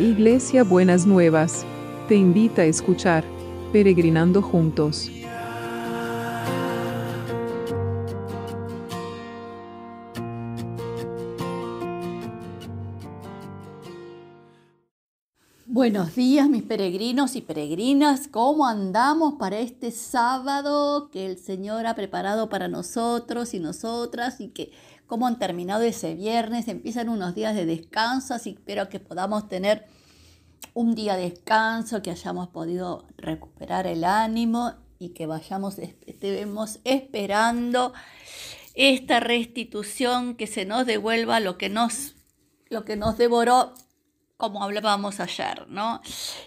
Iglesia Buenas Nuevas, te invita a escuchar Peregrinando Juntos. Buenos días mis peregrinos y peregrinas, ¿cómo andamos para este sábado que el Señor ha preparado para nosotros y nosotras y que cómo han terminado ese viernes? Empiezan unos días de descanso, así espero que podamos tener un día de descanso, que hayamos podido recuperar el ánimo y que vayamos, estemos esperando esta restitución, que se nos devuelva lo que nos, lo que nos devoró como hablábamos ayer, ¿no?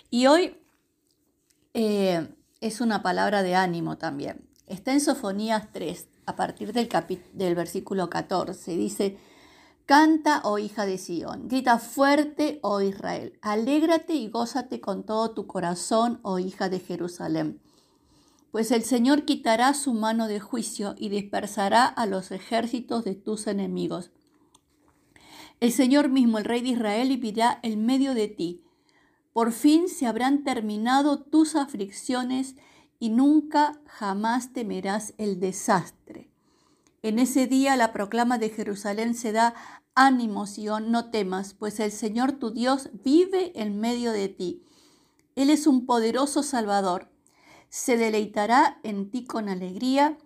Y hoy eh, es una palabra de ánimo también. Está en Sofonías 3, a partir del, del versículo 14. Dice, Canta, oh hija de Sión, grita fuerte, oh Israel, alégrate y gózate con todo tu corazón, oh hija de Jerusalén. Pues el Señor quitará su mano de juicio y dispersará a los ejércitos de tus enemigos. El Señor mismo, el Rey de Israel, vivirá en medio de ti. Por fin se habrán terminado tus aflicciones y nunca jamás temerás el desastre. En ese día la proclama de Jerusalén se da, ánimo, Sion, no temas, pues el Señor tu Dios vive en medio de ti. Él es un poderoso Salvador. Se deleitará en ti con alegría,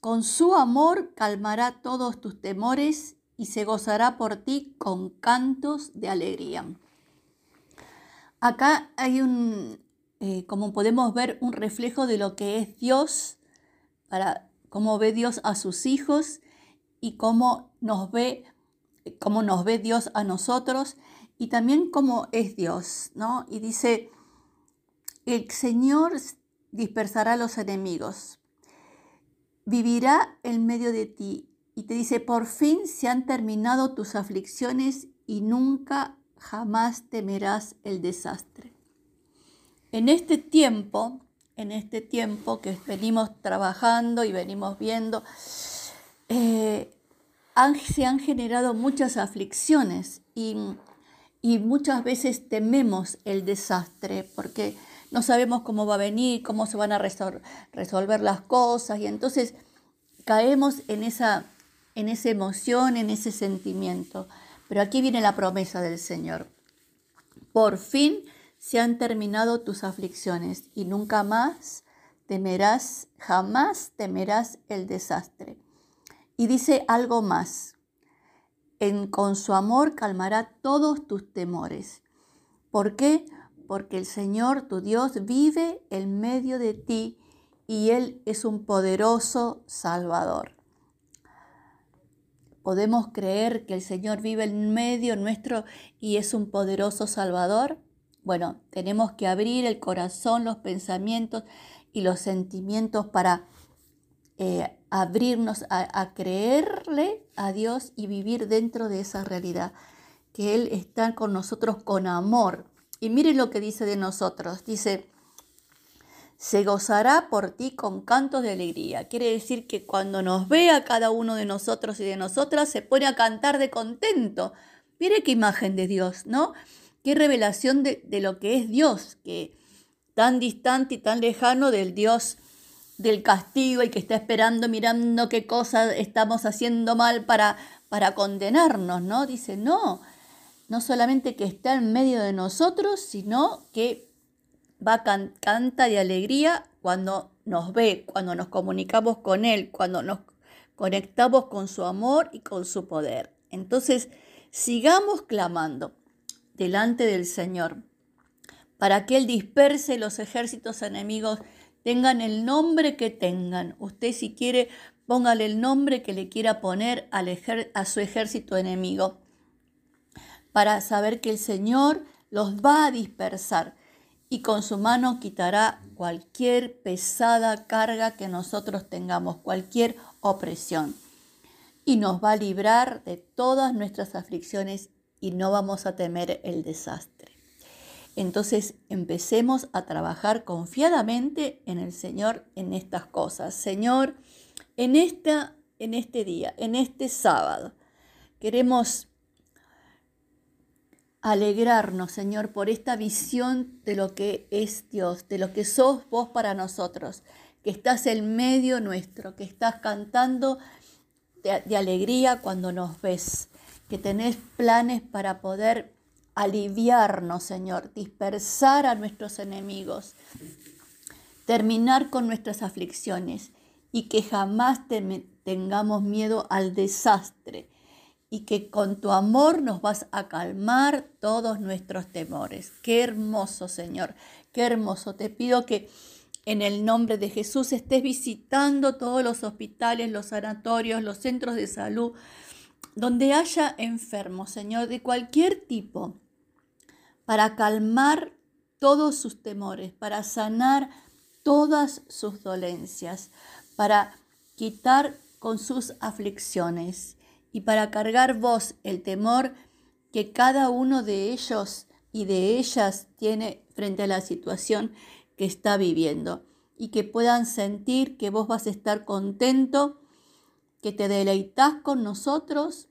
con su amor calmará todos tus temores y se gozará por ti con cantos de alegría. Acá hay un, eh, como podemos ver, un reflejo de lo que es Dios, para cómo ve Dios a sus hijos y cómo nos ve, cómo nos ve Dios a nosotros y también cómo es Dios, ¿no? Y dice, el Señor dispersará a los enemigos, vivirá en medio de ti y te dice, por fin se han terminado tus aflicciones y nunca jamás temerás el desastre. En este tiempo, en este tiempo que venimos trabajando y venimos viendo, eh, se han generado muchas aflicciones y, muchas veces tememos el desastre porque no sabemos cómo va a venir, cómo se van a resolver las cosas y entonces caemos en esa en esa emoción, en ese sentimiento. Pero aquí viene la promesa del Señor. Por fin se han terminado tus aflicciones y nunca más temerás, jamás temerás el desastre. Y dice algo más. En, con su amor calmará todos tus temores. ¿Por qué? Porque el Señor tu Dios vive en medio de ti y Él es un poderoso Salvador. ¿Podemos creer que el Señor vive en medio nuestro y es un poderoso Salvador? Bueno, tenemos que abrir el corazón, los pensamientos y los sentimientos para eh, abrirnos a, a creerle a Dios y vivir dentro de esa realidad, que Él está con nosotros con amor. Y mire lo que dice de nosotros. Dice, se gozará por ti con cantos de alegría. Quiere decir que cuando nos ve a cada uno de nosotros y de nosotras, se pone a cantar de contento. Mire qué imagen de Dios, ¿no? Qué revelación de, lo que es Dios, que tan distante y tan lejano del Dios del castigo y que está esperando, mirando qué cosas estamos haciendo mal para, para condenarnos, ¿no? Dice, no, no solamente que está en medio de nosotros, sino que va canta de alegría cuando nos ve, cuando nos comunicamos con Él, cuando nos conectamos con su amor y con su poder. Entonces, sigamos clamando delante del Señor para que Él disperse los ejércitos enemigos, tengan el nombre que tengan. Usted si quiere, póngale el nombre que le quiera poner a su ejército enemigo, para saber que el Señor los va a dispersar y con su mano quitará cualquier pesada carga que nosotros tengamos, cualquier opresión. Y nos va a librar de todas nuestras aflicciones y no vamos a temer el desastre. Entonces empecemos a trabajar confiadamente en el Señor en estas cosas. Señor, en, esta, en este día, en este sábado, queremos alegrarnos, Señor, por esta visión de lo que es Dios, de lo que sos vos para nosotros, que estás en medio nuestro, que estás cantando de, alegría cuando nos ves, que tenés planes para poder aliviarnos, Señor, dispersar a nuestros enemigos, terminar con nuestras aflicciones y que jamás tengamos miedo al desastre y que con tu amor nos vas a calmar todos nuestros temores. Qué hermoso, Señor, qué hermoso. Te pido que en el nombre de Jesús estés visitando todos los hospitales, los sanatorios, los centros de salud, donde haya enfermos, Señor, de cualquier tipo, para calmar todos sus temores, para sanar todas sus dolencias, para quitar con sus aflicciones y para cargar vos el temor que cada uno de ellos y de ellas tiene frente a la situación que está viviendo y que puedan sentir que vos vas a estar contento, que te deleitas con nosotros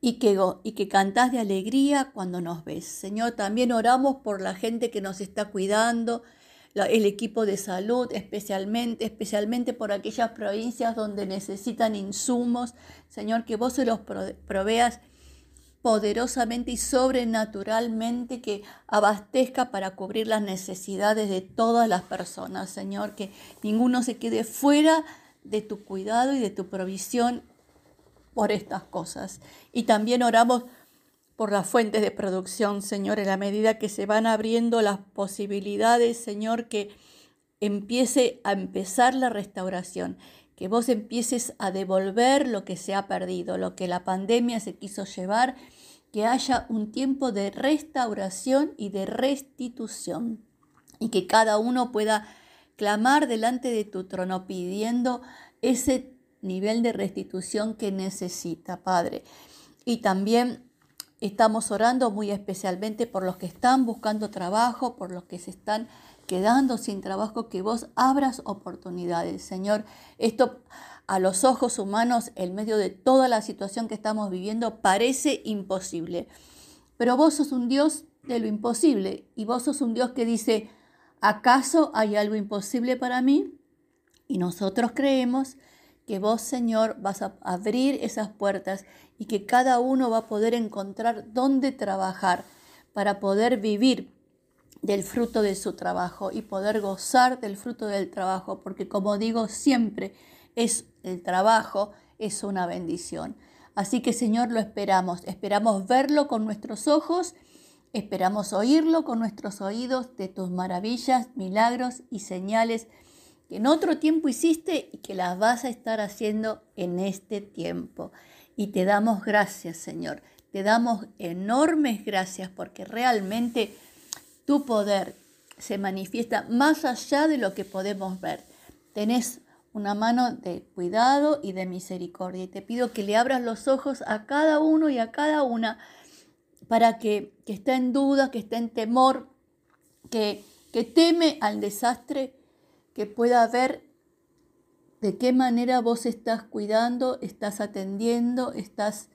y que, y que cantás de alegría cuando nos ves. Señor, también oramos por la gente que nos está cuidando, el equipo de salud, especialmente, especialmente por aquellas provincias donde necesitan insumos. Señor, que vos se los proveas poderosamente y sobrenaturalmente que abastezca para cubrir las necesidades de todas las personas, Señor, que ninguno se quede fuera de tu cuidado y de tu provisión por estas cosas. Y también oramos por las fuentes de producción, Señor, en la medida que se van abriendo las posibilidades, Señor, que empiece a empezar la restauración, que vos empieces a devolver lo que se ha perdido, lo que la pandemia se quiso llevar que haya un tiempo de restauración y de restitución y que cada uno pueda clamar delante de tu trono pidiendo ese nivel de restitución que necesita, Padre. Y también estamos orando muy especialmente por los que están buscando trabajo, por los que se están quedando sin trabajo, que vos abras oportunidades, Señor. Esto a los ojos humanos, en medio de toda la situación que estamos viviendo, parece imposible. Pero vos sos un Dios de lo imposible y vos sos un Dios que dice, ¿acaso hay algo imposible para mí? Y nosotros creemos que vos, Señor, vas a abrir esas puertas y que cada uno va a poder encontrar dónde trabajar para poder vivir del fruto de su trabajo y poder gozar del fruto del trabajo, porque como digo siempre, es el trabajo, es una bendición. Así que Señor, lo esperamos, esperamos verlo con nuestros ojos, esperamos oírlo con nuestros oídos de tus maravillas, milagros y señales que en otro tiempo hiciste y que las vas a estar haciendo en este tiempo. Y te damos gracias, Señor. Te damos enormes gracias porque realmente tu poder se manifiesta más allá de lo que podemos ver. Tenés una mano de cuidado y de misericordia. Y te pido que le abras los ojos a cada uno y a cada una para que, que esté en duda, que esté en temor, que, que teme al desastre, que pueda ver de qué manera vos estás cuidando, estás atendiendo, estás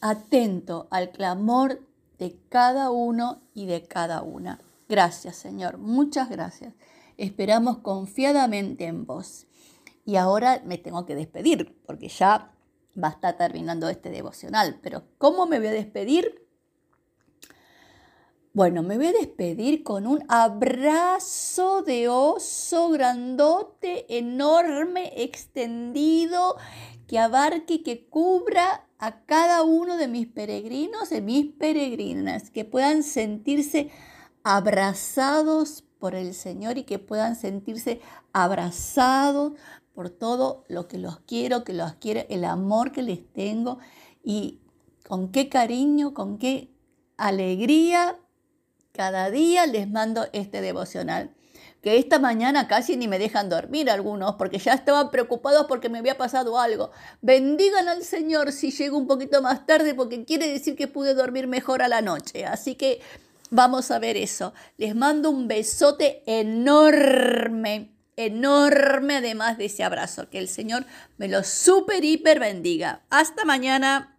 atento al clamor de cada uno y de cada una. Gracias, Señor. Muchas gracias. Esperamos confiadamente en vos. Y ahora me tengo que despedir, porque ya va a estar terminando este devocional. Pero ¿cómo me voy a despedir? Bueno, me voy a despedir con un abrazo de oso grandote, enorme, extendido, que abarque y que cubra a cada uno de mis peregrinos, de mis peregrinas, que puedan sentirse abrazados por el Señor y que puedan sentirse abrazados por todo lo que los quiero, que los quiero, el amor que les tengo y con qué cariño, con qué alegría cada día les mando este devocional. Que esta mañana casi ni me dejan dormir algunos porque ya estaban preocupados porque me había pasado algo. Bendigan al Señor si llego un poquito más tarde porque quiere decir que pude dormir mejor a la noche. Así que Vamos a ver eso. Les mando un besote enorme, enorme además de ese abrazo. Que el Señor me lo super hiper bendiga. Hasta mañana.